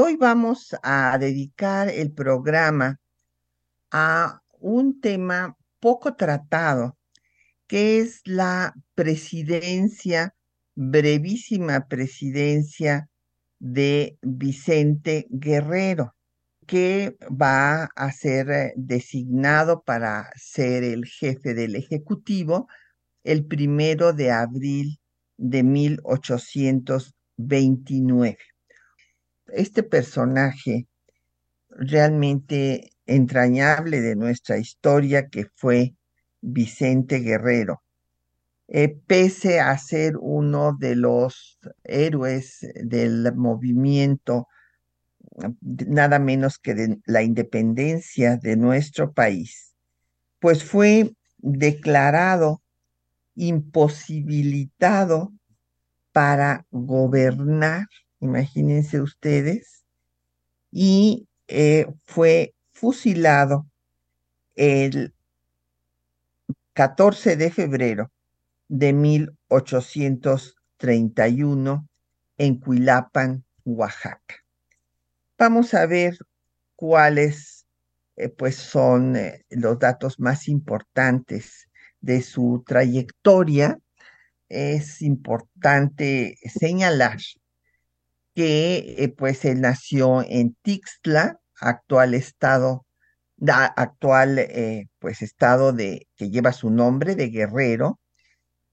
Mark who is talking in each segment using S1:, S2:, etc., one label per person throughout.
S1: Hoy vamos a dedicar el programa a un tema poco tratado, que es la presidencia, brevísima presidencia de Vicente Guerrero que va a ser designado para ser el jefe del Ejecutivo el primero de abril de 1829. Este personaje realmente entrañable de nuestra historia que fue Vicente Guerrero, eh, pese a ser uno de los héroes del movimiento nada menos que de la independencia de nuestro país, pues fue declarado imposibilitado para gobernar, imagínense ustedes, y eh, fue fusilado el 14 de febrero de 1831 en Cuilapan, Oaxaca. Vamos a ver cuáles eh, pues son eh, los datos más importantes de su trayectoria. Es importante señalar que eh, pues él nació en Tixtla, actual estado, actual pues estado de que lleva su nombre de Guerrero.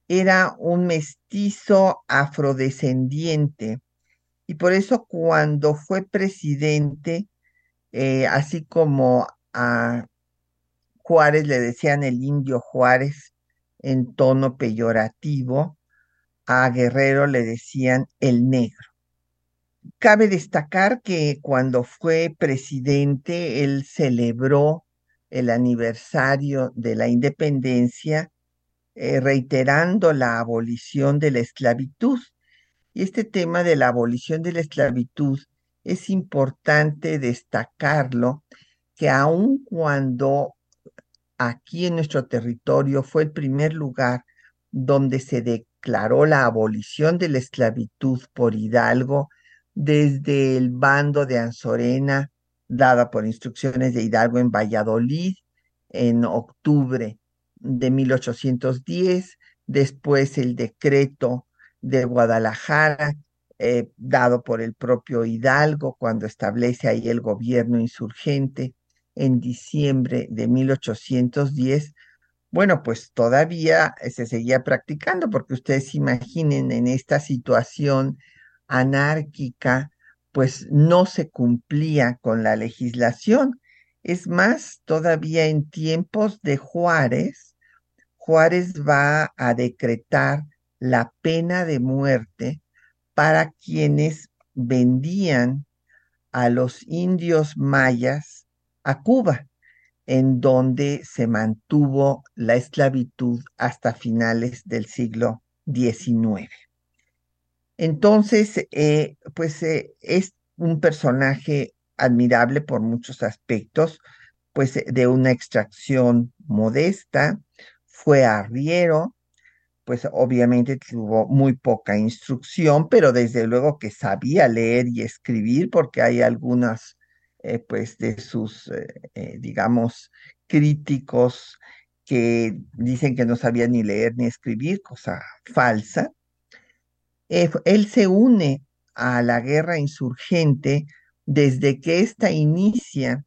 S1: Era un mestizo afrodescendiente y por eso cuando fue presidente, eh, así como a Juárez le decían el indio Juárez en tono peyorativo, a Guerrero le decían el negro. Cabe destacar que cuando fue presidente, él celebró el aniversario de la independencia, eh, reiterando la abolición de la esclavitud. Y este tema de la abolición de la esclavitud es importante destacarlo, que aun cuando aquí en nuestro territorio fue el primer lugar donde se declaró la abolición de la esclavitud por Hidalgo, desde el bando de Anzorena, dada por instrucciones de Hidalgo en Valladolid en octubre de 1810, después el decreto de Guadalajara, eh, dado por el propio Hidalgo cuando establece ahí el gobierno insurgente en diciembre de 1810, bueno, pues todavía se seguía practicando, porque ustedes imaginen en esta situación anárquica, pues no se cumplía con la legislación. Es más, todavía en tiempos de Juárez, Juárez va a decretar la pena de muerte para quienes vendían a los indios mayas a Cuba, en donde se mantuvo la esclavitud hasta finales del siglo XIX. Entonces, eh, pues eh, es un personaje admirable por muchos aspectos, pues de una extracción modesta, fue arriero, pues obviamente tuvo muy poca instrucción, pero desde luego que sabía leer y escribir porque hay algunas, eh, pues, de sus, eh, eh, digamos, críticos que dicen que no sabía ni leer ni escribir, cosa falsa. Él se une a la guerra insurgente desde que ésta inicia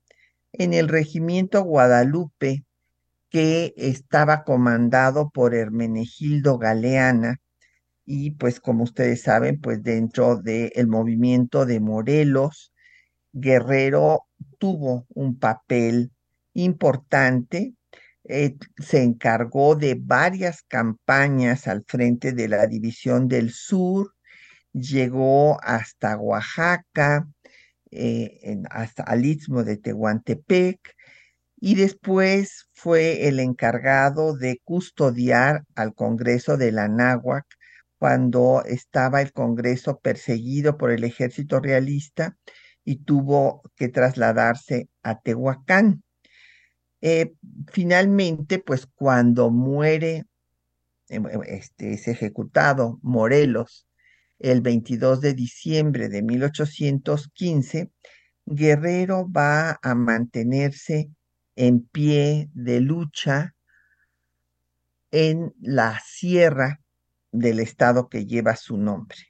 S1: en el regimiento Guadalupe que estaba comandado por Hermenegildo Galeana y pues como ustedes saben, pues dentro del movimiento de Morelos, Guerrero tuvo un papel importante, eh, se encargó de varias campañas al frente de la División del Sur, llegó hasta Oaxaca, eh, hasta al istmo de Tehuantepec y después fue el encargado de custodiar al Congreso de la Náhuac cuando estaba el Congreso perseguido por el ejército realista y tuvo que trasladarse a Tehuacán. Eh, finalmente, pues cuando muere, eh, este, es ejecutado Morelos el 22 de diciembre de 1815, Guerrero va a mantenerse en pie de lucha en la sierra del estado que lleva su nombre.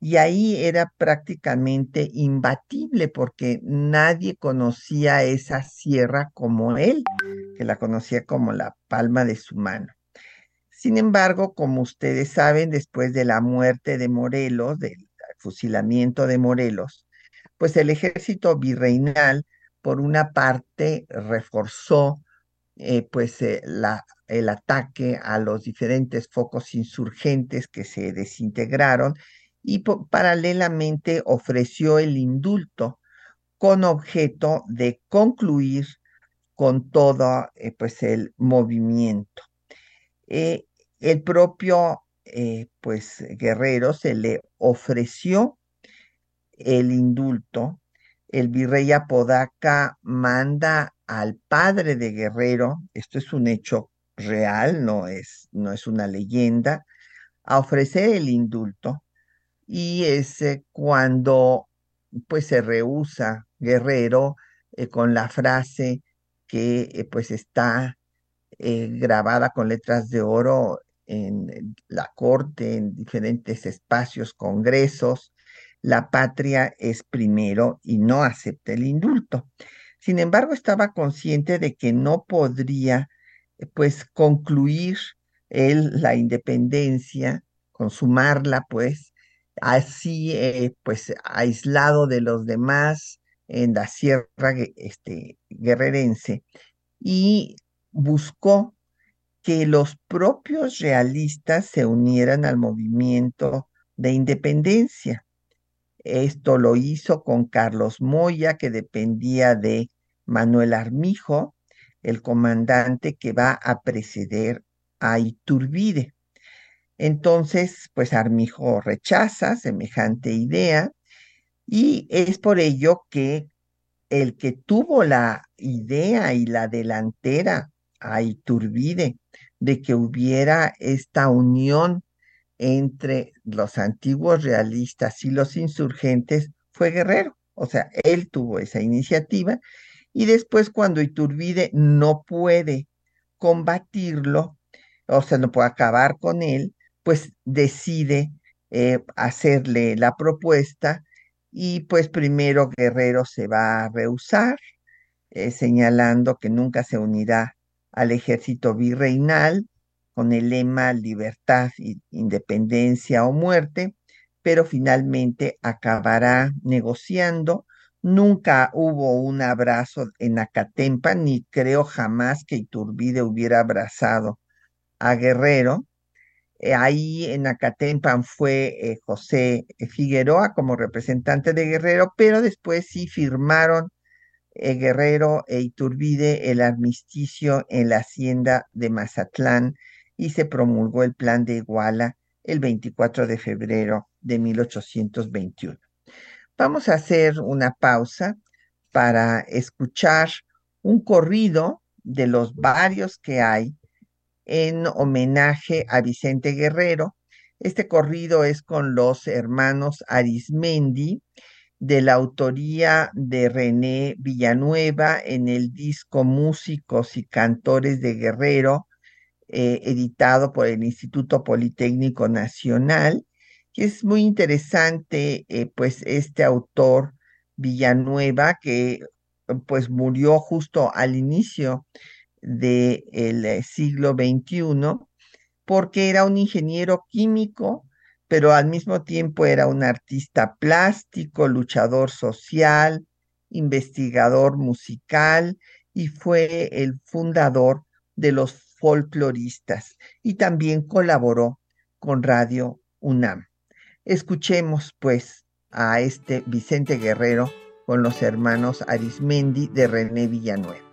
S1: Y ahí era prácticamente imbatible porque nadie conocía esa sierra como él, que la conocía como la palma de su mano. Sin embargo, como ustedes saben, después de la muerte de Morelos, del fusilamiento de Morelos, pues el ejército virreinal por una parte, reforzó eh, pues eh, la, el ataque a los diferentes focos insurgentes que se desintegraron y paralelamente ofreció el indulto con objeto de concluir con todo eh, pues el movimiento. el propio pues Guerrero se le ofreció el indulto el virrey Apodaca manda al padre de Guerrero, esto es un hecho real, no es, no es una leyenda, a ofrecer el indulto y es eh, cuando pues se rehúsa Guerrero eh, con la frase que eh, pues está grabada con letras de oro en la corte, en diferentes espacios, congresos, la patria es primero y no acepta el indulto. Sin embargo, estaba consciente de que no podría, eh, pues, concluir él la independencia, consumarla, pues, así, eh, pues, aislado de los demás en la sierra este, guerrerense, y buscó que los propios realistas se unieran al movimiento de independencia. Esto lo hizo con Carlos Moya, que dependía de Manuel Armijo, el comandante que va a preceder a Iturbide. Entonces, pues Armijo rechaza semejante idea y es por ello que el que tuvo la idea y la delantera a Iturbide de que hubiera esta unión entre los antiguos realistas y los insurgentes fue Guerrero. O sea, él tuvo esa iniciativa y después cuando Iturbide no puede combatirlo, o sea, no puede acabar con él, pues decide eh, hacerle la propuesta y pues primero Guerrero se va a rehusar, eh, señalando que nunca se unirá al ejército virreinal con el lema libertad, independencia o muerte, pero finalmente acabará negociando. Nunca hubo un abrazo en Acatempa, ni creo jamás que Iturbide hubiera abrazado a Guerrero. Eh, ahí en Acatempan fue eh, José Figueroa como representante de Guerrero, pero después sí firmaron eh, Guerrero e Iturbide el armisticio en la hacienda de Mazatlán y se promulgó el Plan de Iguala el 24 de febrero de 1821. Vamos a hacer una pausa para escuchar un corrido de los varios que hay en homenaje a Vicente Guerrero. Este corrido es con los hermanos Arismendi, de la autoría de René Villanueva en el disco Músicos y Cantores de Guerrero, eh, editado por el Instituto Politécnico Nacional, que es muy interesante, eh, pues este autor Villanueva, que pues murió justo al inicio del eh, siglo XXI, porque era un ingeniero químico, pero al mismo tiempo era un artista plástico, luchador social, investigador musical y fue el fundador de los folcloristas y también colaboró con Radio UNAM. Escuchemos pues a este Vicente Guerrero con los hermanos Arismendi de René Villanueva.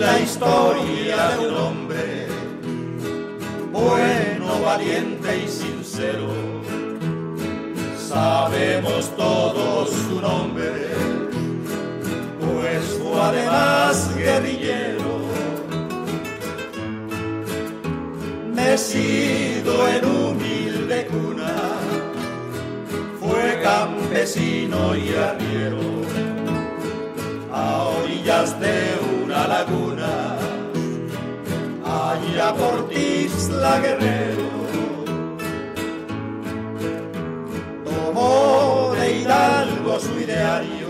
S2: La historia de un hombre bueno, valiente y sincero. Sabemos todos su nombre, pues fue además guerrillero. Nacido en humilde cuna, fue campesino y arriero Tisla Guerrero. Tomó de Hidalgo su ideario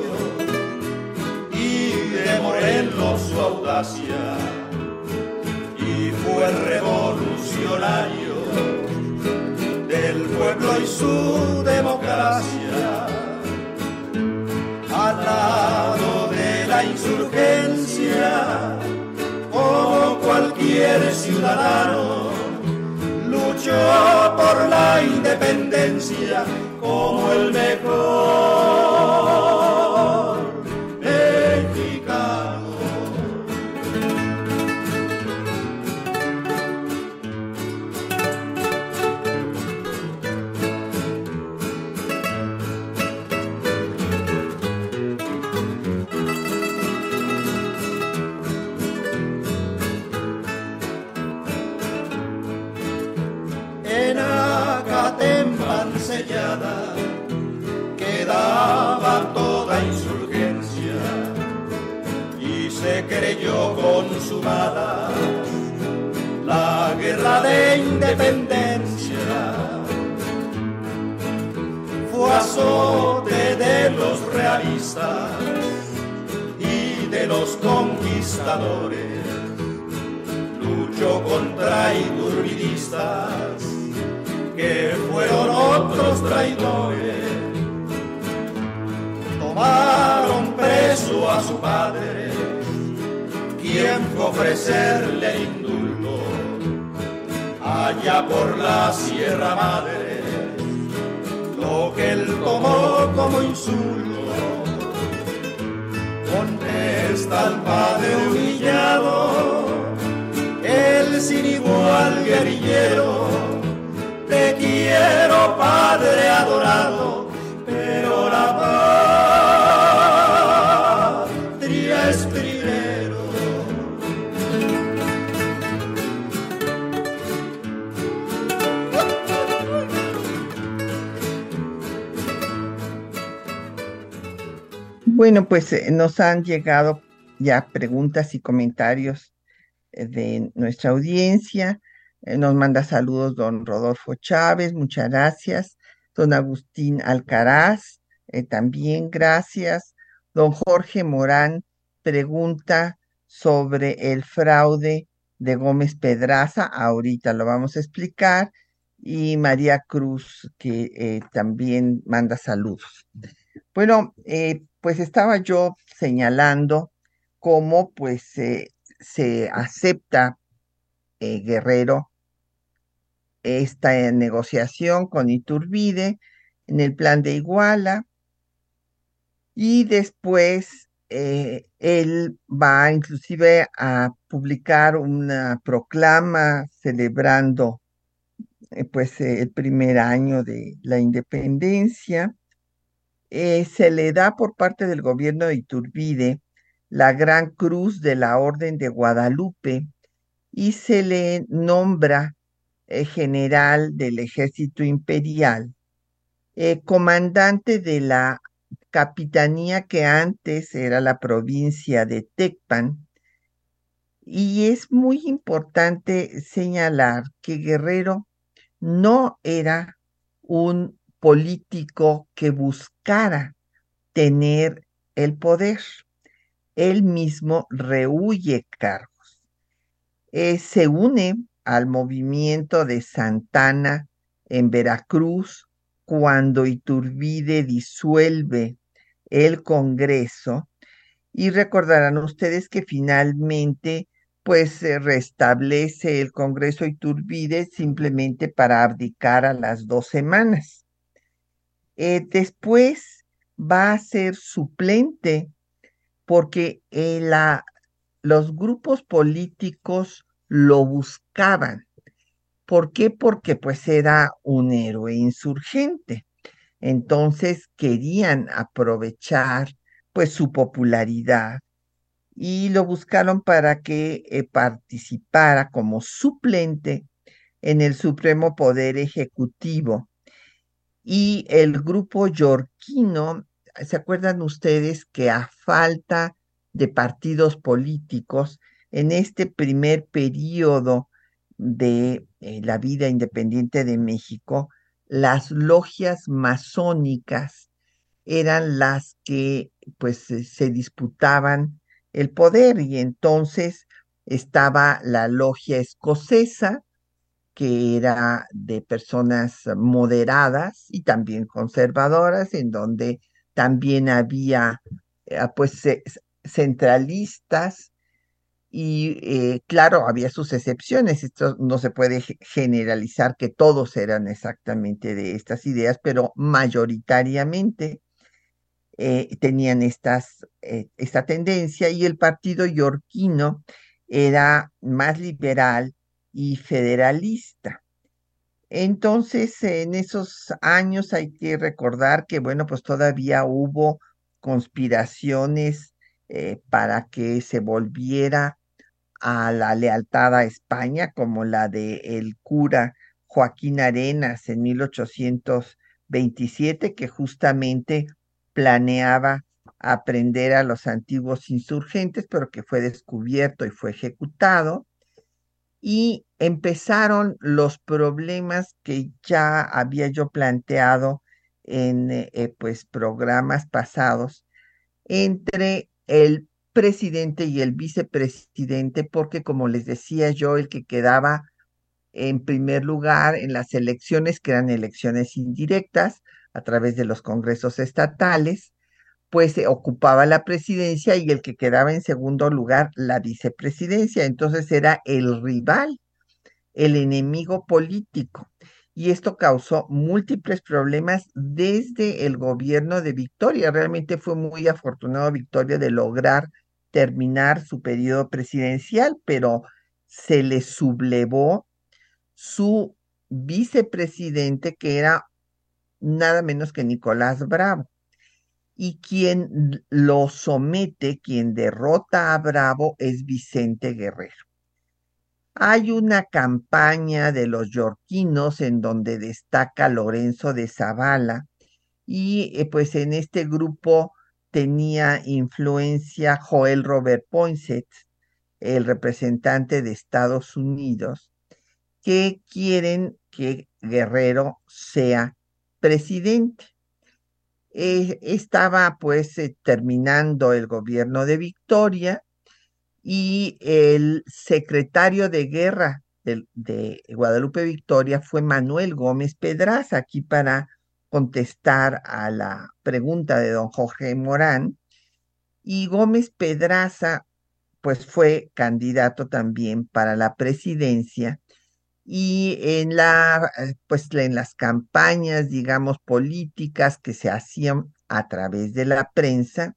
S2: y de Morelos su audacia, y fue revolucionario del pueblo y su democracia al lado de la insurgencia, como cualquier ciudadano, independencia como el mejor independencia. Fue azote de los realistas y de los conquistadores luchó contra iturbidistas que fueron otros traidores. Tomaron preso a su padre, quien fue ofrecerle allá por la Sierra Madre, lo que él tomó como insulto. Contesta al padre humillado, el sin igual guerrillero te quiero, Padre adorado,
S1: Bueno, pues eh, nos han llegado ya preguntas y comentarios eh, de nuestra audiencia. Eh, nos manda saludos don Rodolfo Chávez, muchas gracias. Don Agustín Alcaraz, también gracias. Don Jorge Morán pregunta sobre el fraude de Gómez Pedraza, ahorita lo vamos a explicar. Y María Cruz, que también manda saludos. Bueno, eh, pues estaba yo señalando cómo pues eh, se acepta eh, Guerrero esta eh, negociación con Iturbide en el plan de Iguala y después él va inclusive a publicar una proclama celebrando pues el primer año de la independencia. Eh, se le da por parte del gobierno de Iturbide la Gran Cruz de la Orden de Guadalupe y se le nombra eh, general del ejército imperial, eh, comandante de la capitanía que antes era la provincia de Tecpan. Y es muy importante señalar que Guerrero no era un político que buscara tener el poder. Él mismo rehuye cargos. Eh, se une al movimiento de Santana en Veracruz cuando Iturbide disuelve el Congreso y recordarán ustedes que finalmente pues se restablece el Congreso Iturbide simplemente para abdicar a las dos semanas. Eh, después va a ser suplente porque eh, los grupos políticos lo buscaban. ¿Por qué? Porque pues era un héroe insurgente. Entonces querían aprovechar pues su popularidad y lo buscaron para que eh, participara como suplente en el Supremo Poder Ejecutivo. Y el grupo yorquino, ¿se acuerdan ustedes que a falta de partidos políticos, en este primer periodo de eh, la vida independiente de México, las logias masónicas eran las que pues se disputaban el poder y entonces estaba la logia escocesa que era de personas moderadas y también conservadoras en donde también había eh, pues centralistas y eh, claro, había sus excepciones, esto no se puede generalizar que todos eran exactamente de estas ideas, pero mayoritariamente eh, tenían esta tendencia y el partido yorquino era más liberal y federalista. Entonces, en esos años hay que recordar que, bueno, pues todavía hubo conspiraciones eh, para que se volviera a la lealtad a España, como la de el cura Joaquín Arenas en 1827, que justamente planeaba aprender a los antiguos insurgentes, pero que fue descubierto y fue ejecutado. Y empezaron los problemas que ya había yo planteado en eh, eh, pues programas pasados entre el presidente y el vicepresidente, porque como les decía yo, el que quedaba en primer lugar en las elecciones, que eran elecciones indirectas, a través de los congresos estatales, pues se ocupaba la presidencia y el que quedaba en segundo lugar la vicepresidencia. Entonces era el rival, el enemigo político. Y esto causó múltiples problemas desde el gobierno de Victoria. Realmente fue muy afortunado Victoria de lograr terminar su periodo presidencial, pero se le sublevó su vicepresidente, que era nada menos que Nicolás Bravo. Y quien lo somete, quien derrota a Bravo, es Vicente Guerrero. Hay una campaña de los yorquinos en donde destaca Lorenzo de Zavala y eh, pues en este grupo tenía influencia Joel Robert Poinsett, el representante de Estados Unidos, que quieren que Guerrero sea presidente. Eh, estaba pues eh, terminando el gobierno de Victoria y el secretario de guerra de, de, Guadalupe Victoria fue Manuel Gómez Pedraza, aquí para contestar a la pregunta de don Jorge Morán. Y Gómez Pedraza pues fue candidato también para la presidencia y en la eh, pues en las campañas digamos políticas que se hacían a través de la prensa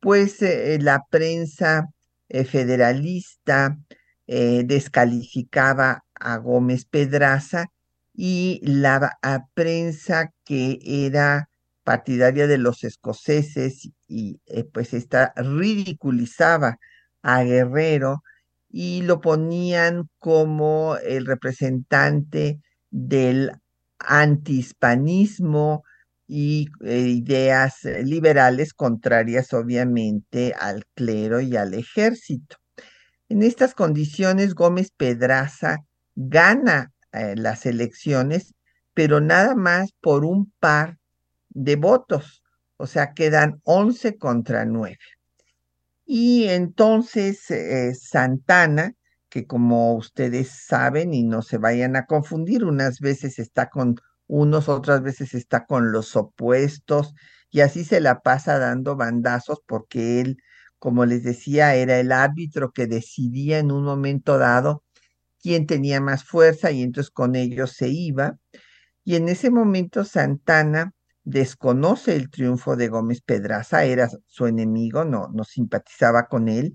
S1: pues eh, la prensa eh, federalista descalificaba a Gómez Pedraza y la prensa que era partidaria de los escoceses y pues esta ridiculizaba a Guerrero y lo ponían como el representante del antihispanismo y eh, ideas liberales contrarias obviamente al clero y al ejército. En estas condiciones, Gómez Pedraza gana eh, las elecciones, pero nada más por un par de votos, o sea, quedan 11 contra 9. Y entonces eh, Santana, que como ustedes saben y no se vayan a confundir, unas veces está con unos, otras veces está con los opuestos y así se la pasa dando bandazos porque él, como les decía, era el árbitro que decidía en un momento dado quién tenía más fuerza y entonces con ellos se iba. Y en ese momento Santana desconoce el triunfo de Gómez Pedraza, era su enemigo, no, no simpatizaba con él,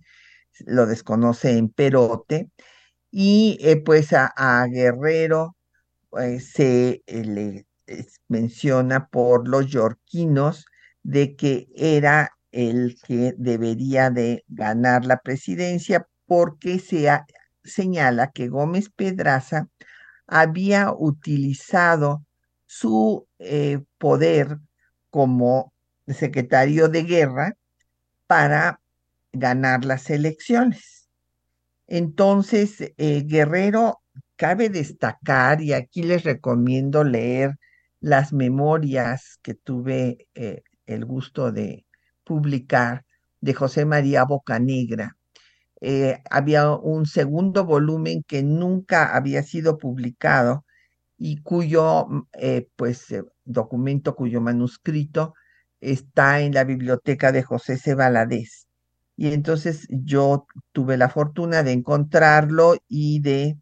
S1: lo desconoce en Perote, y eh, pues a, Guerrero eh, se eh, le menciona por los yorquinos de que era el que debería de ganar la presidencia porque se señala que Gómez Pedraza había utilizado su eh, poder como secretario de guerra para ganar las elecciones. Entonces, eh, Guerrero, cabe destacar, y aquí les recomiendo leer las memorias que tuve eh, el gusto de publicar de José María Bocanegra. había un segundo volumen que nunca había sido publicado y cuyo mm, eh, pues, eh, documento, cuyo manuscrito está en la biblioteca de José C. Valadez. Y entonces yo tuve la fortuna de encontrarlo y de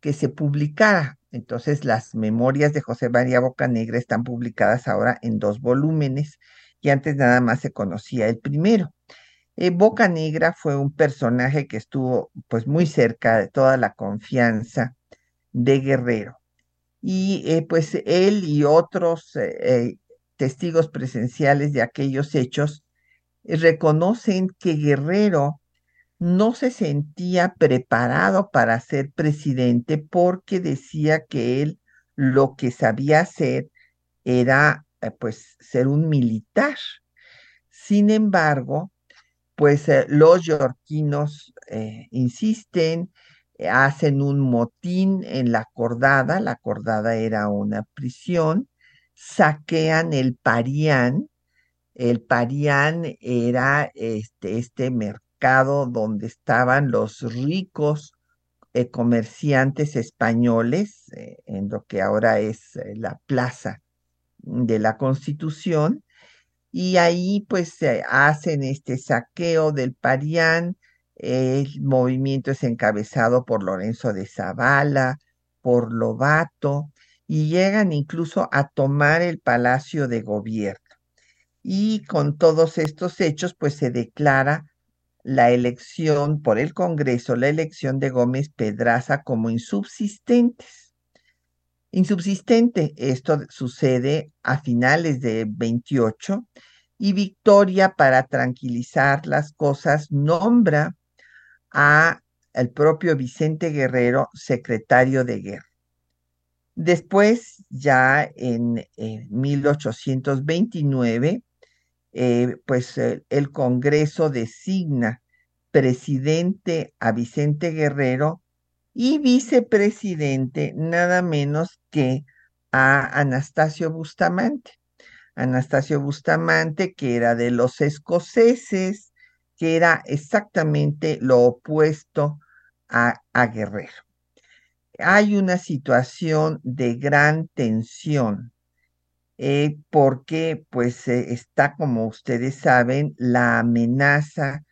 S1: que se publicara. Entonces las memorias de José María Bocanegra están publicadas ahora en dos volúmenes y antes nada más se conocía el primero. Eh, Bocanegra fue un personaje que estuvo pues muy cerca de toda la confianza de Guerrero y eh, pues él y otros eh, eh, testigos presenciales de aquellos hechos reconocen que Guerrero no se sentía preparado para ser presidente porque decía que él lo que sabía hacer era pues ser un militar. Sin embargo, pues los yorquinos insisten hacen un motín en la cordada, la cordada era una prisión, saquean el Parián, el Parián era este, este mercado donde estaban los ricos eh, comerciantes españoles, eh, en lo que ahora es eh, la plaza de la Constitución, y ahí pues hacen este saqueo del Parián, el movimiento es encabezado por Lorenzo de Zavala, por Lobato, y llegan incluso a tomar el palacio de gobierno. Y con todos estos hechos, pues se declara la elección por el Congreso, la elección de Gómez Pedraza como insubsistentes. Insubsistente, esto sucede a finales de 28 y Victoria, para tranquilizar las cosas, nombra a el propio Vicente Guerrero, secretario de guerra. Después, ya en 1829, eh, pues el Congreso designa presidente a Vicente Guerrero y vicepresidente nada menos que a Anastasio Bustamante. Anastasio Bustamante, que era de los escoceses, que era exactamente lo opuesto a, Guerrero. Hay una situación de gran tensión eh, porque pues eh, está, como ustedes saben, la amenaza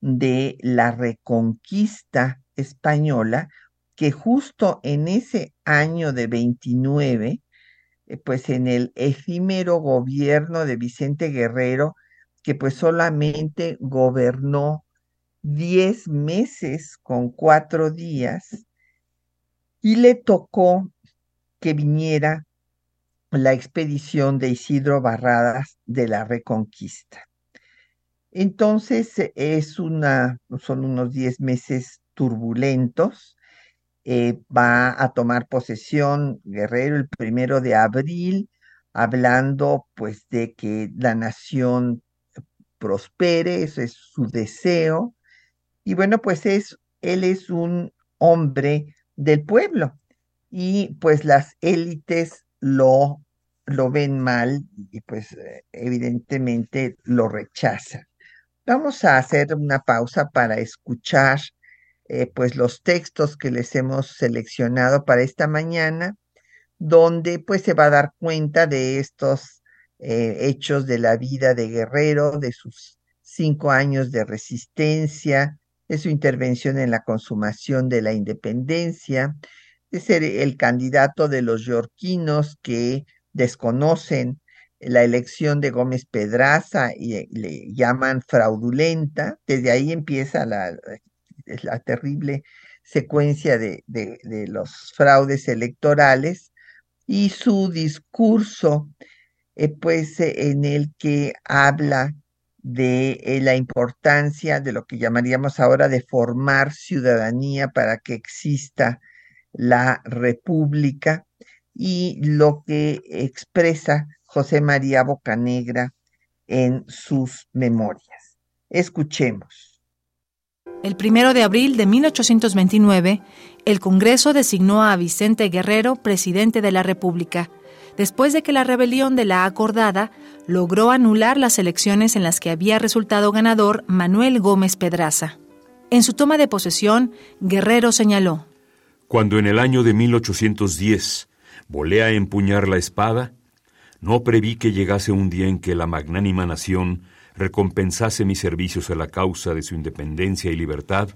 S1: de la reconquista española, que justo en ese año de 29, eh, pues en el efímero gobierno de Vicente Guerrero, que pues solamente gobernó diez meses con cuatro días y le tocó que viniera la expedición de Isidro Barradas de la Reconquista. Entonces es una, son unos diez meses turbulentos. Eh, va a tomar posesión Guerrero el primero de abril, hablando pues de que la nación prospere, ese es su deseo. Y bueno, pues es, él es un hombre del pueblo y pues las élites lo, lo ven mal y pues eh, evidentemente lo rechazan. Vamos a hacer una pausa para escuchar eh, pues los textos que les hemos seleccionado para esta mañana donde pues se va a dar cuenta de estos eh, hechos de la vida de Guerrero, de sus cinco años de resistencia, de su intervención en la consumación de la independencia, de ser el candidato de los yorquinos que desconocen la elección de Gómez Pedraza y le llaman fraudulenta. Desde ahí empieza la, la terrible secuencia de, los fraudes electorales y su discurso, eh, pues eh, en el que habla de eh, la importancia de lo que llamaríamos ahora de formar ciudadanía para que exista la república y lo que expresa José María Bocanegra en sus memorias. Escuchemos.
S3: El primero de abril de 1829, el Congreso designó a Vicente Guerrero presidente de la República, después de que la rebelión de la Acordada logró anular las elecciones en las que había resultado ganador Manuel Gómez Pedraza. En su toma de posesión, Guerrero señaló:
S4: Cuando en el año de 1810 volé a empuñar la espada, no preví que llegase un día en que la magnánima nación recompensase mis servicios a la causa de su independencia y libertad,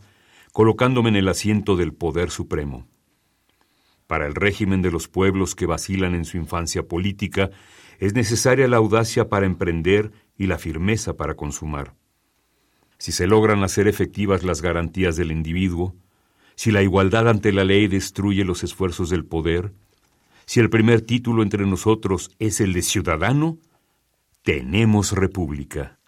S4: colocándome en el asiento del poder supremo. Para el régimen de los pueblos que vacilan en su infancia política, es necesaria la audacia para emprender y la firmeza para consumar. Si se logran hacer efectivas las garantías del individuo, si la igualdad ante la ley destruye los esfuerzos del poder, si el primer título entre nosotros es el de ciudadano, tenemos república.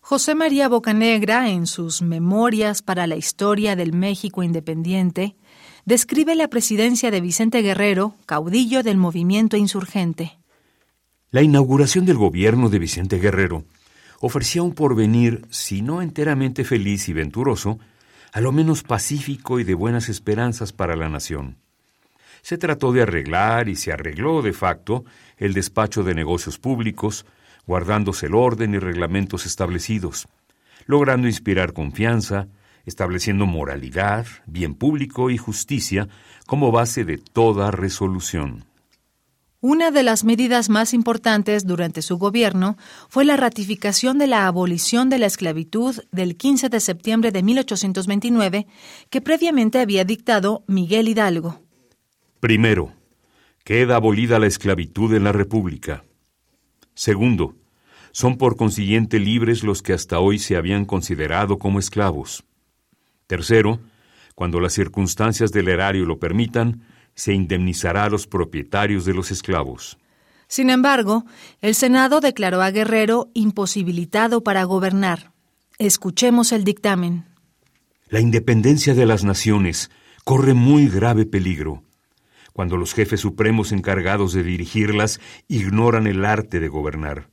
S3: José María Bocanegra, en sus Memorias para la Historia del México Independiente, describe la presidencia de Vicente Guerrero, caudillo del movimiento insurgente.
S4: La inauguración del gobierno de Vicente Guerrero ofrecía un porvenir, si no enteramente feliz y venturoso, a lo menos pacífico y de buenas esperanzas para la nación. Se trató de arreglar y se arregló de facto el despacho de negocios públicos, guardándose el orden y reglamentos establecidos, logrando inspirar confianza, estableciendo moralidad, bien público y justicia como base de toda resolución.
S3: Una de las medidas más importantes durante su gobierno fue la ratificación de la abolición de la esclavitud del 15 de septiembre de 1829 que previamente había dictado Miguel Hidalgo.
S4: Primero, queda abolida la esclavitud en la República. Segundo, son por consiguiente libres los que hasta hoy se habían considerado como esclavos. Tercero, cuando las circunstancias del erario lo permitan, se indemnizará a los propietarios de los esclavos.
S3: Sin embargo, el Senado declaró a Guerrero imposibilitado para gobernar. Escuchemos el dictamen.
S4: La independencia de las naciones corre muy grave peligro cuando los jefes supremos encargados de dirigirlas ignoran el arte de gobernar.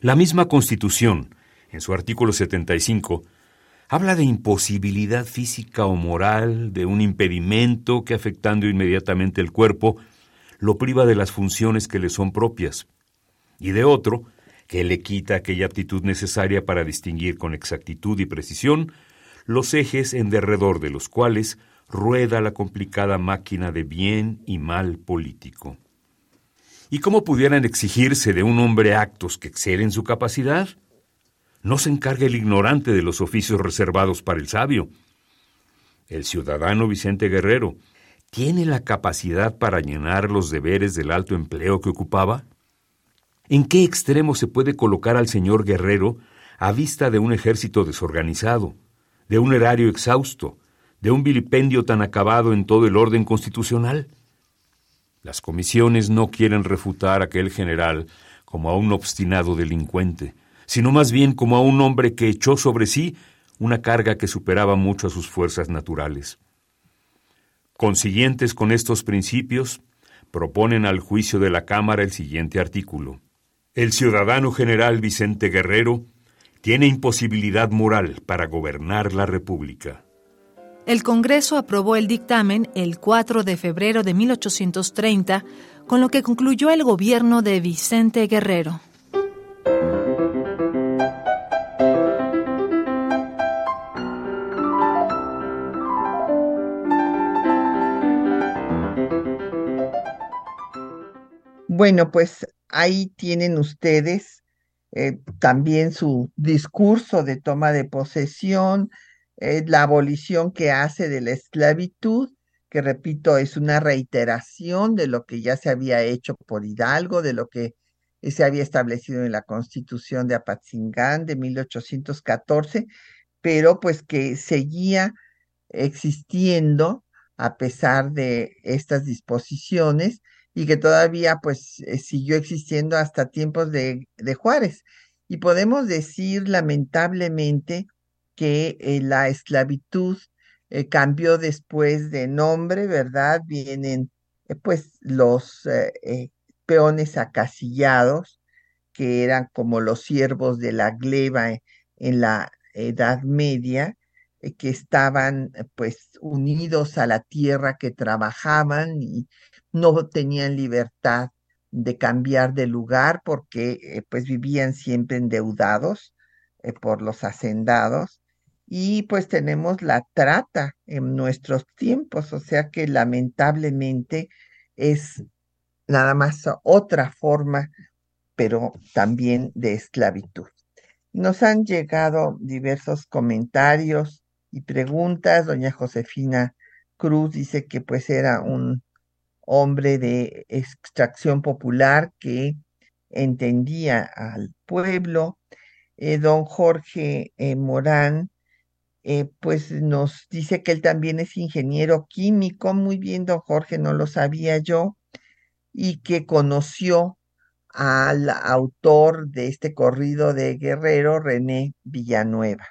S4: La misma Constitución, en su artículo 75, habla de imposibilidad física o moral, de un impedimento que afectando inmediatamente el cuerpo, lo priva de las funciones que le son propias, y de otro, que le quita aquella aptitud necesaria para distinguir con exactitud y precisión los ejes en derredor de los cuales rueda la complicada máquina de bien y mal político. ¿Y cómo pudieran exigirse de un hombre actos que exceden su capacidad? No se encarga el ignorante de los oficios reservados para el sabio. El ciudadano Vicente Guerrero tiene la capacidad para llenar los deberes del alto empleo que ocupaba. ¿En qué extremo se puede colocar al señor Guerrero a vista de un ejército desorganizado, de un erario exhausto, de un vilipendio tan acabado en todo el orden constitucional? Las comisiones no quieren refutar a aquel general como a un obstinado delincuente, sino más bien como a un hombre que echó sobre sí una carga que superaba mucho a sus fuerzas naturales. Consiguientes con estos principios, proponen al juicio de la Cámara el siguiente artículo. El ciudadano general Vicente Guerrero tiene imposibilidad moral para gobernar la República.
S3: El Congreso aprobó el dictamen el 4 de febrero de 1830, con lo que concluyó el gobierno de Vicente Guerrero.
S1: Bueno, pues ahí tienen ustedes eh, también su discurso de toma de posesión, eh, la abolición que hace de la esclavitud, que repito, es una reiteración de lo que ya se había hecho por Hidalgo, de lo que se había establecido en la Constitución de Apatzingán de 1814, pero pues que seguía existiendo a pesar de estas disposiciones y que todavía pues eh, siguió existiendo hasta tiempos de, de Juárez. Y podemos decir lamentablemente que eh, la esclavitud eh, cambió después de nombre, ¿verdad? Vienen pues los peones acasillados, que eran como los siervos de la gleba en la Edad Media, que estaban pues unidos a la tierra, que trabajaban y no tenían libertad de cambiar de lugar porque eh, pues vivían siempre endeudados eh, por los hacendados y pues tenemos la trata en nuestros tiempos, o sea que lamentablemente es nada más otra forma, pero también de esclavitud. Nos han llegado diversos comentarios y preguntas. Doña Josefina Cruz dice que pues era un hombre de extracción popular que entendía al pueblo. Eh, don Jorge eh, Morán, eh, pues nos dice que él también es ingeniero químico. Muy bien, don Jorge, no lo sabía yo. Y que conoció al autor de este corrido de Guerrero, René Villanueva.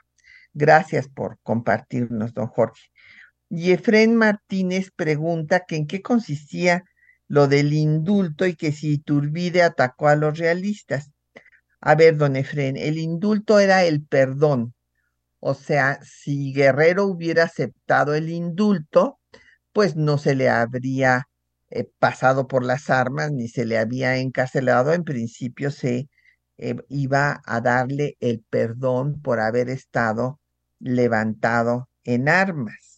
S1: Gracias por compartirnos, don Jorge. Y Efren Martínez pregunta que en qué consistía lo del indulto y que si Iturbide atacó a los realistas. A ver, don Efren, el indulto era el perdón. O sea, si Guerrero hubiera aceptado el indulto, pues no se le habría eh, pasado por las armas ni se le había encarcelado. En principio se eh, iba a darle el perdón por haber estado levantado en armas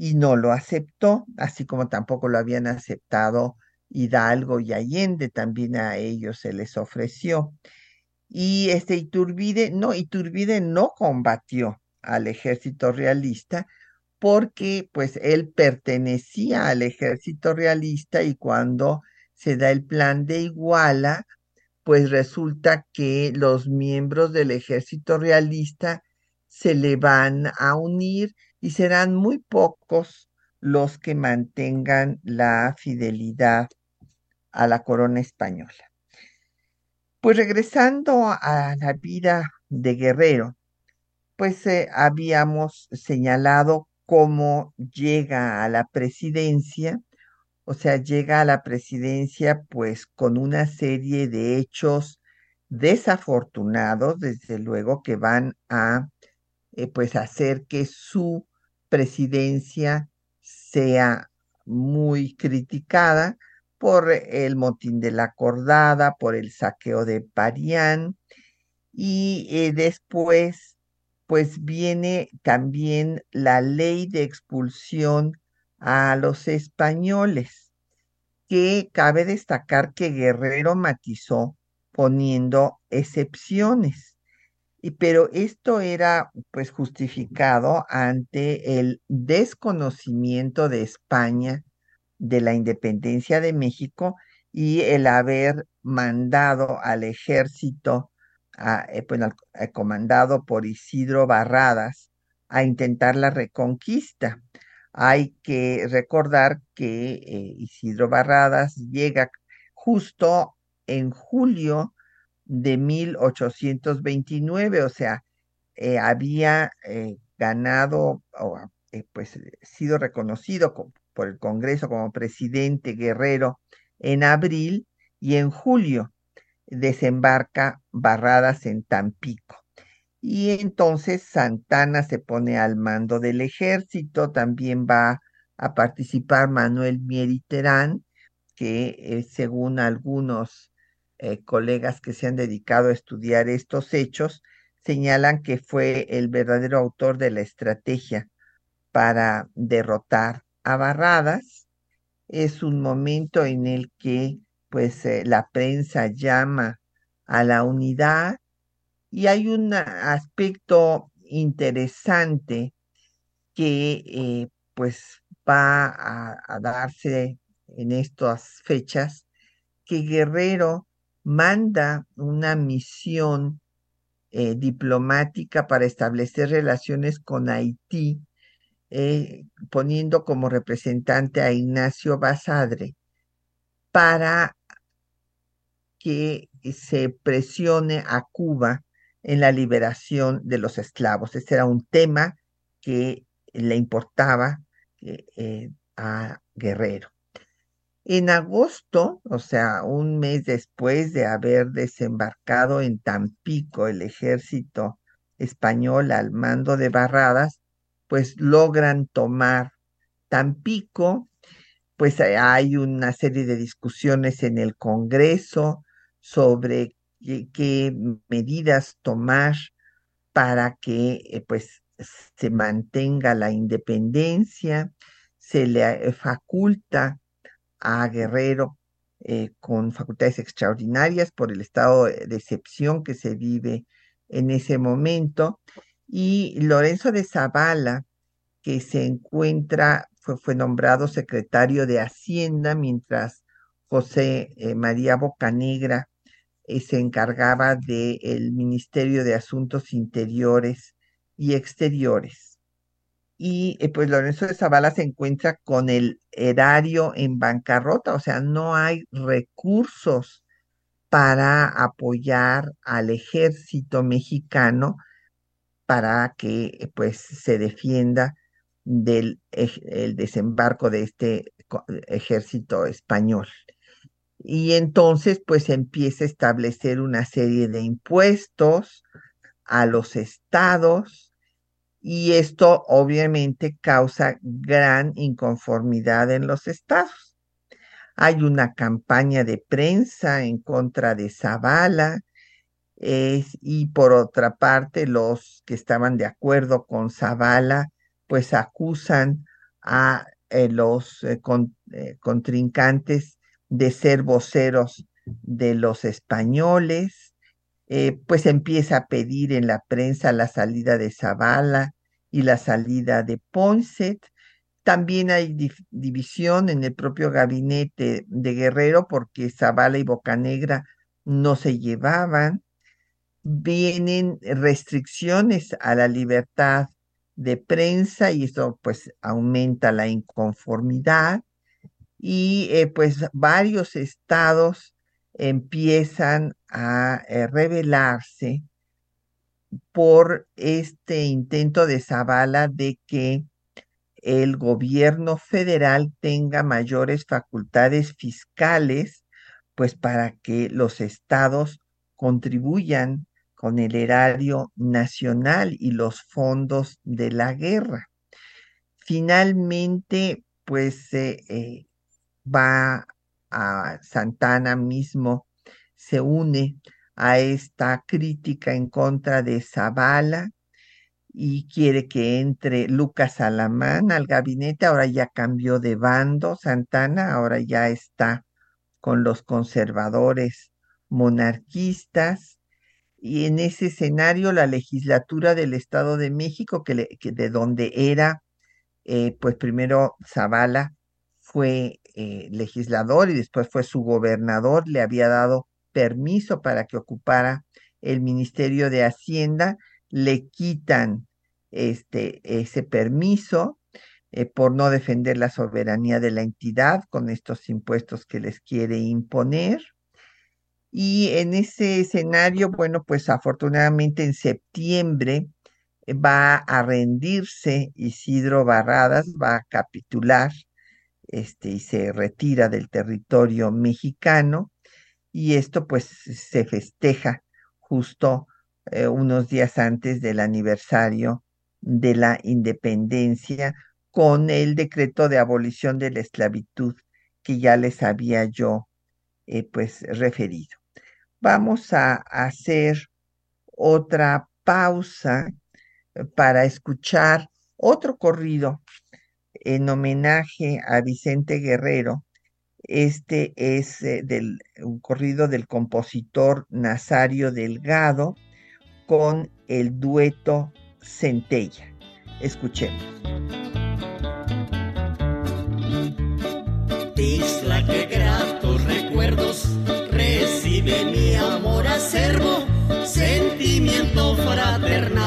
S1: y no lo aceptó, así como tampoco lo habían aceptado Hidalgo y Allende, también a ellos se les ofreció. Y este Iturbide, no, Iturbide no combatió al ejército realista porque pues él pertenecía al ejército realista y cuando se da el plan de Iguala, pues resulta que los miembros del ejército realista se le van a unir y serán muy pocos los que mantengan la fidelidad a la corona española. Pues regresando a la vida de Guerrero, pues eh, habíamos señalado cómo llega a la presidencia, o sea, llega a la presidencia pues con una serie de hechos desafortunados, desde luego que van a eh, pues hacer que su presidencia sea muy criticada por el motín de la acordada, por el saqueo de Parián y eh, después pues viene también la ley de expulsión a los españoles, que cabe destacar que Guerrero matizó poniendo excepciones pero esto era pues justificado ante el desconocimiento de España de la independencia de México y el haber mandado al ejército, eh, eh, comandado por Isidro Barradas, a intentar la reconquista. Hay que recordar que eh, Isidro Barradas llega justo en julio de 1829, o sea, eh, había eh, ganado o eh, pues sido reconocido por el Congreso como presidente guerrero en abril y en julio desembarca Barradas en Tampico. Y entonces Santana se pone al mando del ejército, también va a participar Manuel Mieriterán, que según algunos eh, colegas que se han dedicado a estudiar estos hechos señalan que fue el verdadero autor de la estrategia para derrotar a Barradas. Es un momento en el que pues eh, la prensa llama a la unidad y hay un aspecto interesante que eh, pues va a, darse en estas fechas, que Guerrero manda una misión eh, diplomática para establecer relaciones con Haití, eh, poniendo como representante a Ignacio Basadre para que se presione a Cuba en la liberación de los esclavos. Ese era un tema que le importaba eh, a Guerrero. En agosto, o sea, un mes después de haber desembarcado en Tampico el ejército español al mando de Barradas, pues logran tomar Tampico, pues hay una serie de discusiones en el Congreso sobre qué, medidas tomar para que eh, pues se mantenga la independencia, se le eh, faculta a Guerrero eh, con facultades extraordinarias por el estado de excepción que se vive en ese momento, y Lorenzo de Zavala, que se encuentra, fue, nombrado secretario de Hacienda, mientras José eh, María Bocanegra se encargaba del Ministerio de Asuntos Interiores y exteriores. Y eh, pues Lorenzo de Zavala se encuentra con el erario en bancarrota, o sea, no hay recursos para apoyar al ejército mexicano para que eh, pues se defienda del el desembarco de este ejército español. Y entonces pues empieza a establecer una serie de impuestos a los estados, y esto obviamente causa gran inconformidad en los estados. Hay una campaña de prensa en contra de Zavala y por otra parte los que estaban de acuerdo con Zavala pues acusan a eh, los eh, eh, contrincantes de ser voceros de los españoles eh, pues empieza a pedir en la prensa la salida de Zavala y la salida de Ponset. También hay división en el propio gabinete de Guerrero porque Zavala y Bocanegra no se llevaban. Vienen restricciones a la libertad de prensa y eso pues aumenta la inconformidad y eh, pues varios estados empiezan a eh, revelarse por este intento de Zavala de que el gobierno federal tenga mayores facultades fiscales, pues para que los estados contribuyan con el erario nacional y los fondos de la guerra. Finalmente, pues eh, va a Santana mismo se une a esta crítica en contra de Zavala y quiere que entre Lucas Alamán al gabinete. Ahora ya cambió de bando Santana, ahora ya está con los conservadores monarquistas. Y en ese escenario la legislatura del Estado de México, que, de donde era, eh, pues primero Zavala fue eh, legislador y después fue su gobernador, le había dado permiso para que ocupara el Ministerio de Hacienda, le quitan este, ese permiso eh, por no defender la soberanía de la entidad con estos impuestos que les quiere imponer. Y en ese escenario, bueno, pues afortunadamente en septiembre va a rendirse Isidro Barradas, va a capitular este, y se retira del territorio mexicano y esto pues se festeja justo eh, unos días antes del aniversario de la independencia con el decreto de abolición de la esclavitud que ya les había yo eh, pues referido. Vamos a hacer otra pausa eh, para escuchar otro corrido en homenaje a Vicente Guerrero Este es eh, del, un corrido del compositor Nazario Delgado con el dueto Centella. Escuchemos.
S5: Isla que gratos recuerdos recibe mi amor acervo, sentimiento fraternal.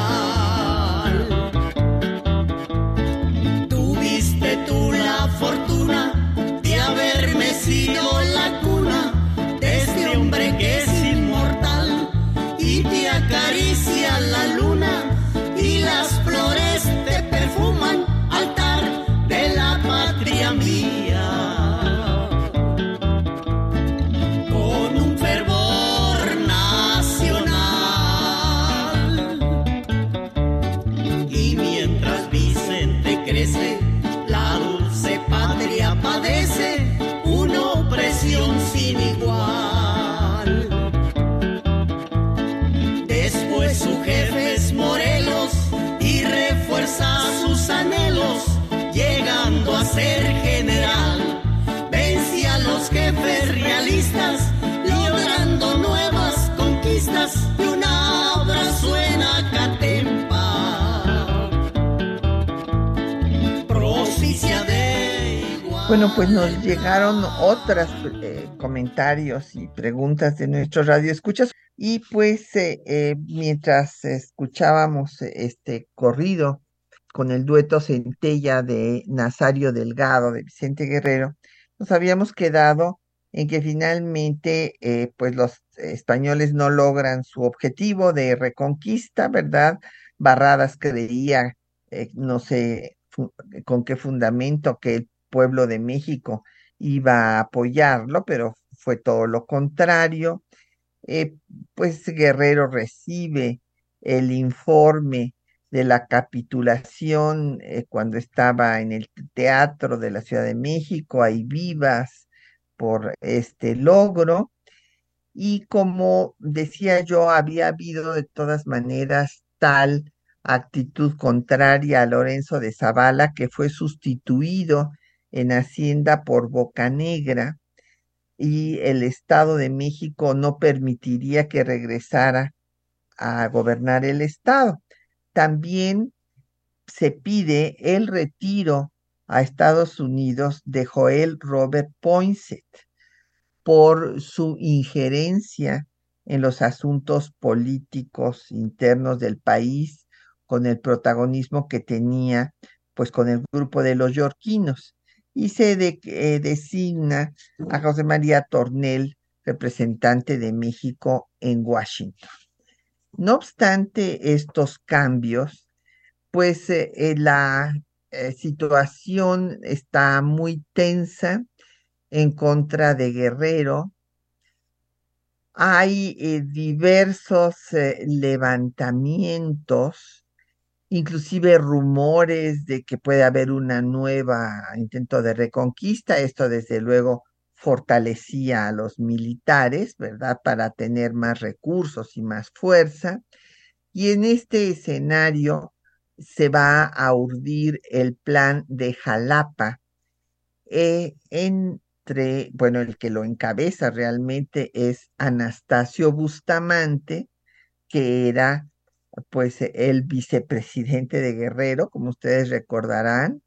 S5: A ser general. Vence a los jefes realistas, logrando nuevas conquistas y un abrazo en Acatempa. Provincia de.
S1: Bueno, pues nos llegaron otros comentarios y preguntas de nuestro radio escuchas y pues eh, eh, mientras escuchábamos este corrido con el dueto Centella de Nazario Delgado de Vicente Guerrero, nos habíamos quedado en que finalmente eh, pues los españoles no logran su objetivo de reconquista, ¿verdad? Barradas creía, eh, no sé con qué fundamento, que el pueblo de México iba a apoyarlo, pero fue todo lo contrario. Eh, pues Guerrero recibe el informe de la capitulación eh, cuando estaba en el teatro de la Ciudad de México, ahí vivas por este logro. Y como decía yo, había habido de todas maneras tal actitud contraria a Lorenzo de Zavala que fue sustituido en Hacienda por Bocanegra y el Estado de México no permitiría que regresara a gobernar el Estado. También se pide el retiro a Estados Unidos de Joel Robert Poinsett por su injerencia en los asuntos políticos internos del país, con el protagonismo que tenía pues con el grupo de los yorquinos y se eh, designa a José María Tornel, representante de México en Washington. No obstante estos cambios, pues eh, eh, la eh, situación está muy tensa en contra de Guerrero. Hay diversos levantamientos, inclusive rumores de que puede haber una nueva intento de reconquista. Esto desde luego fortalecía a los militares, ¿verdad? Para tener más recursos y más fuerza. Y en este escenario se va a urdir el plan de Jalapa, eh, entre, bueno, el que lo encabeza realmente es Anastasio Bustamante, que era pues el vicepresidente de Guerrero, como ustedes recordarán,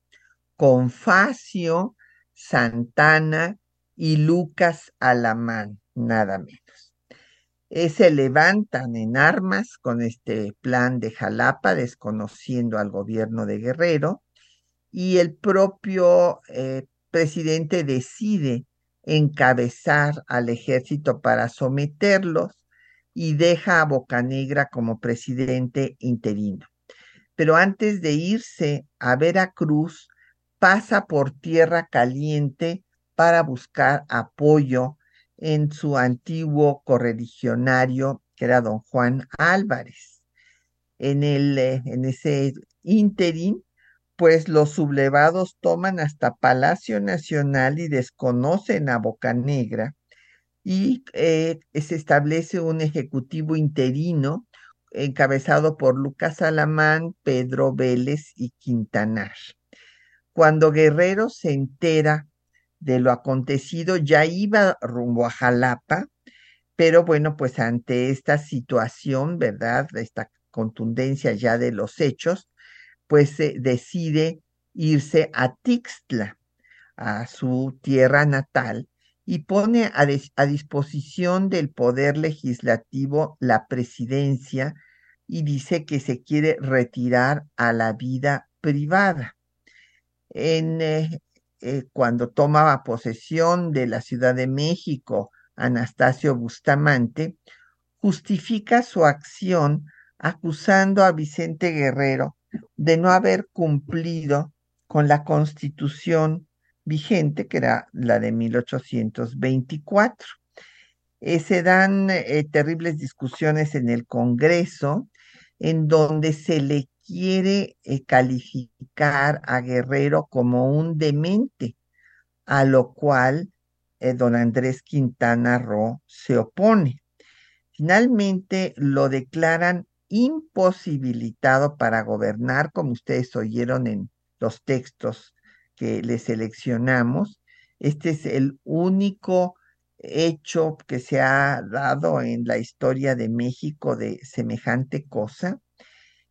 S1: con Facio, Santana y Lucas Alamán, nada menos. Eh, se levantan en armas con este plan de Jalapa, desconociendo al gobierno de Guerrero, y el propio eh, presidente decide encabezar al ejército para someterlos y deja a Bocanegra como presidente interino. Pero antes de irse a Veracruz, pasa por tierra caliente para buscar apoyo en su antiguo correligionario, que era don Juan Álvarez. En, el, eh, en ese ínterin, pues los sublevados toman hasta Palacio Nacional y desconocen a Bocanegra y eh, se establece un ejecutivo interino encabezado por Lucas Alamán, Pedro Vélez y Quintanar. Cuando Guerrero se entera de lo acontecido, ya iba rumbo a Jalapa, pero bueno, pues ante esta situación, ¿verdad? Esta contundencia ya de los hechos, pues decide irse a Tixtla, a su tierra natal, y pone a, a, disposición del Poder Legislativo la presidencia y dice que se quiere retirar a la vida privada. En, eh, eh, cuando tomaba posesión de la Ciudad de México, Anastasio Bustamante, justifica su acción acusando a Vicente Guerrero de no haber cumplido con la constitución vigente, que era la de 1824. Eh, se dan eh, terribles discusiones en el Congreso, en donde se le quiere eh, calificar a Guerrero como un demente, a lo cual don Andrés Quintana Roo se opone. Finalmente lo declaran imposibilitado para gobernar, como ustedes oyeron en los textos que le seleccionamos. Este es el único hecho que se ha dado en la historia de México de semejante cosa.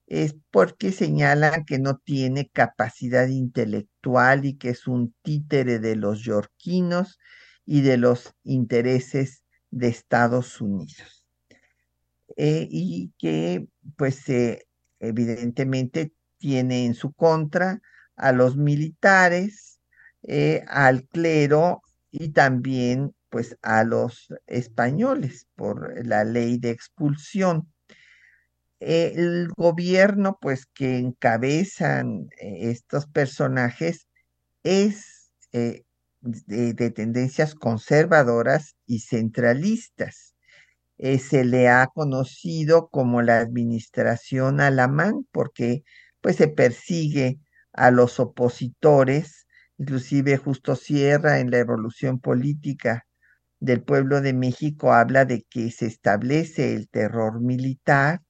S1: Es porque señalan que no tiene capacidad intelectual y que es un títere de los yorquinos y de los intereses de Estados Unidos. Eh, y que pues evidentemente tiene en su contra a los militares, eh, al clero y también pues a los españoles por la ley de expulsión. El gobierno pues que encabezan eh, estos personajes es eh, de, tendencias conservadoras y centralistas. se le ha conocido como la administración alamán porque pues se persigue a los opositores, inclusive Justo Sierra en la evolución política del pueblo de México habla de que se establece el terror militar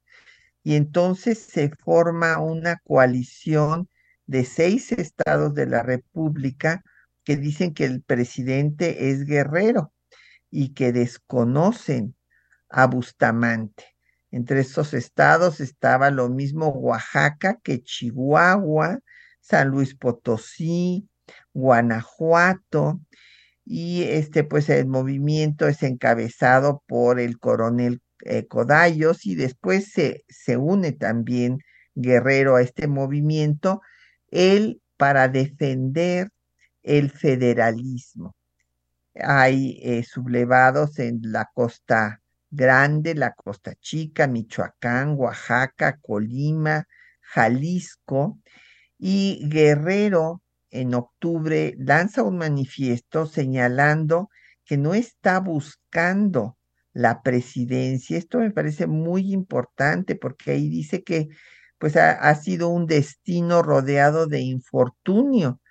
S1: y entonces se forma una coalición de seis estados de la República que dicen que el presidente es guerrero y que desconocen a Bustamante. Entre esos estados estaba lo mismo Oaxaca que Chihuahua, San Luis Potosí, Guanajuato, y este, pues el movimiento es encabezado por el coronel eh, y después se, se une también Guerrero a este movimiento, él para defender el federalismo. Hay eh, sublevados en la costa grande, la costa chica, Michoacán, Oaxaca, Colima, Jalisco, y Guerrero en octubre lanza un manifiesto señalando que no está buscando la presidencia. Esto me parece muy importante porque ahí dice que pues ha, sido un destino rodeado de infortunio.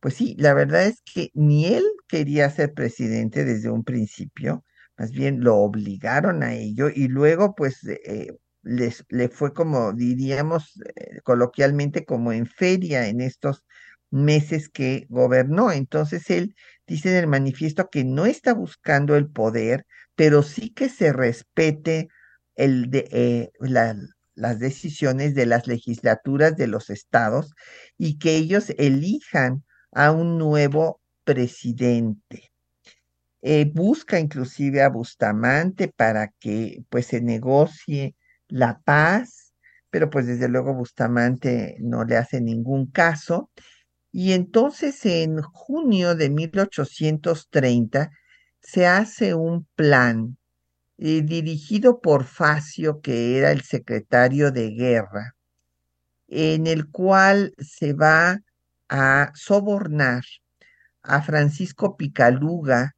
S1: Pues sí, la verdad es que ni él quería ser presidente desde un principio, más bien lo obligaron a ello y luego pues eh, les, le fue como diríamos eh, coloquialmente como en feria en estos meses que gobernó. Entonces él dice en el manifiesto que no está buscando el poder, pero sí que se respete el de, eh, las decisiones de las legislaturas de los estados y que ellos elijan a un nuevo presidente. Eh, busca inclusive a Bustamante para que pues se negocie la Paz, pero pues desde luego Bustamante no le hace ningún caso. Y entonces en junio de 1830 se hace un plan eh, dirigido por Facio, que era el secretario de guerra, en el cual se va a sobornar a Francisco Picaluga,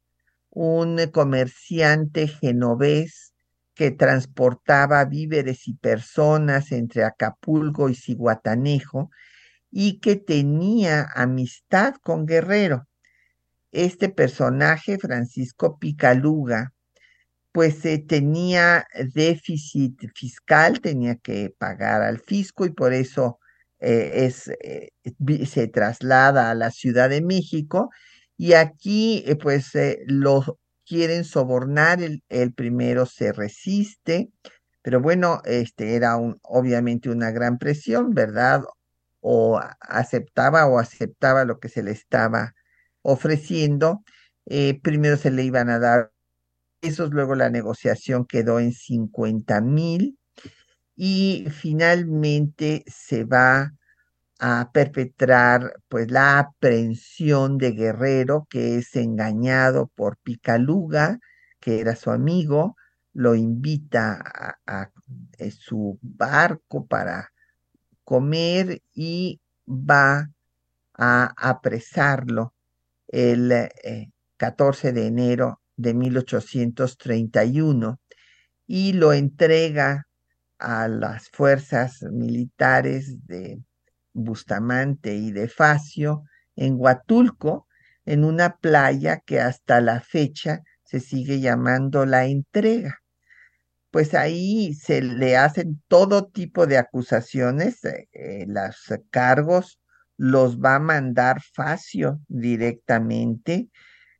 S1: un comerciante genovés que transportaba víveres y personas entre Acapulco y Ciguatanejo y que tenía amistad con Guerrero. Este personaje, Francisco Picaluga, pues eh, tenía déficit fiscal, tenía que pagar al fisco y por eso eh, es, eh, se traslada a la Ciudad de México Y aquí, eh, pues, lo quieren sobornar, el, el, primero se resiste, pero bueno, este era un, obviamente una gran presión, ¿verdad? O aceptaba o aceptaba lo que se le estaba ofreciendo. Eh, primero se le iban a dar esos, luego la negociación quedó en 50 mil y finalmente se va a perpetrar pues la aprehensión de Guerrero que es engañado por Picaluga, que era su amigo, lo invita a, su barco para comer y va a apresarlo el 14 eh, de enero de 1831 y lo entrega a las fuerzas militares de Bustamante y de Facio en Huatulco, en una playa que hasta la fecha se sigue llamando la entrega. Pues ahí se le hacen todo tipo de acusaciones, eh, eh, los cargos los va a mandar Facio directamente,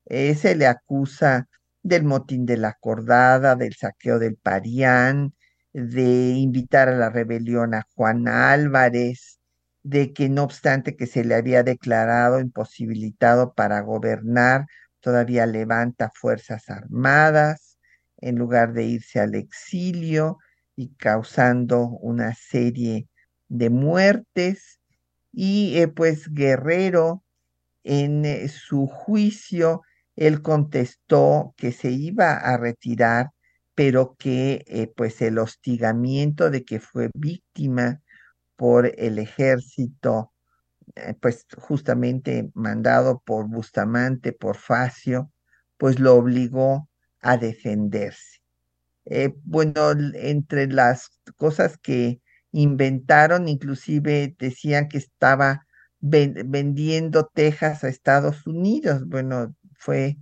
S1: eh, se le acusa del motín de la acordada, del saqueo del Parián, de invitar a la rebelión a Juan Álvarez, de que no obstante que se le había declarado imposibilitado para gobernar, todavía levanta fuerzas armadas en lugar de irse al exilio y causando una serie de muertes. Y eh, pues Guerrero en eh, su juicio, él contestó que se iba a retirar, pero que eh, pues el hostigamiento de que fue víctima por el ejército, pues justamente mandado por Bustamante, por Facio, pues lo obligó a defenderse. Bueno, entre las cosas que inventaron, inclusive decían que estaba vendiendo Texas a Estados Unidos. Bueno, fue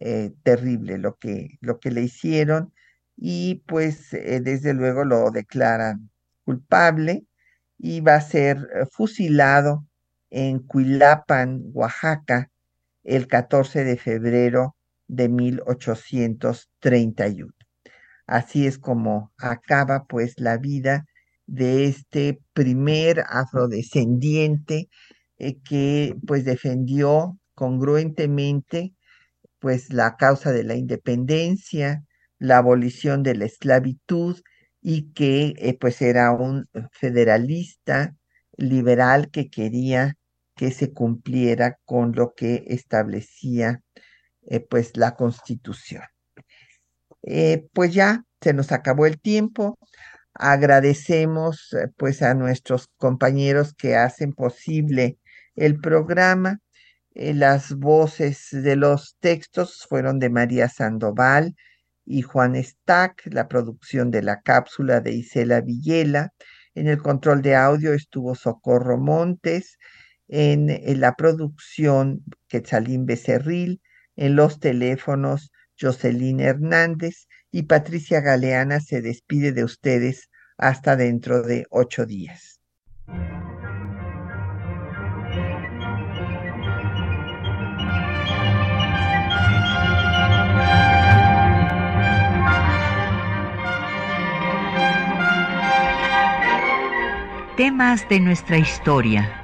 S1: eh, terrible lo que, lo que le hicieron y pues desde luego lo declaran culpable y va a ser eh, fusilado en Cuilapan, Oaxaca, el 14 de febrero de 1831. Así es como acaba pues la vida de este primer afrodescendiente eh, que pues defendió congruentemente pues la causa de la independencia, la abolición de la esclavitud y que eh, pues era un federalista liberal que quería que se cumpliera con lo que establecía eh, pues la constitución. Pues ya se nos acabó el tiempo. Agradecemos pues a nuestros compañeros que hacen posible el programa. las voces de los textos fueron de María Sandoval, y Juan Stack, la producción de la cápsula de Isela Villela. En el control de audio estuvo Socorro Montes, en, la producción Quetzalín Becerril, en los teléfonos Jocelyn Hernández y Patricia Galeana se despide de ustedes hasta dentro de ocho días.
S6: Temas de nuestra historia.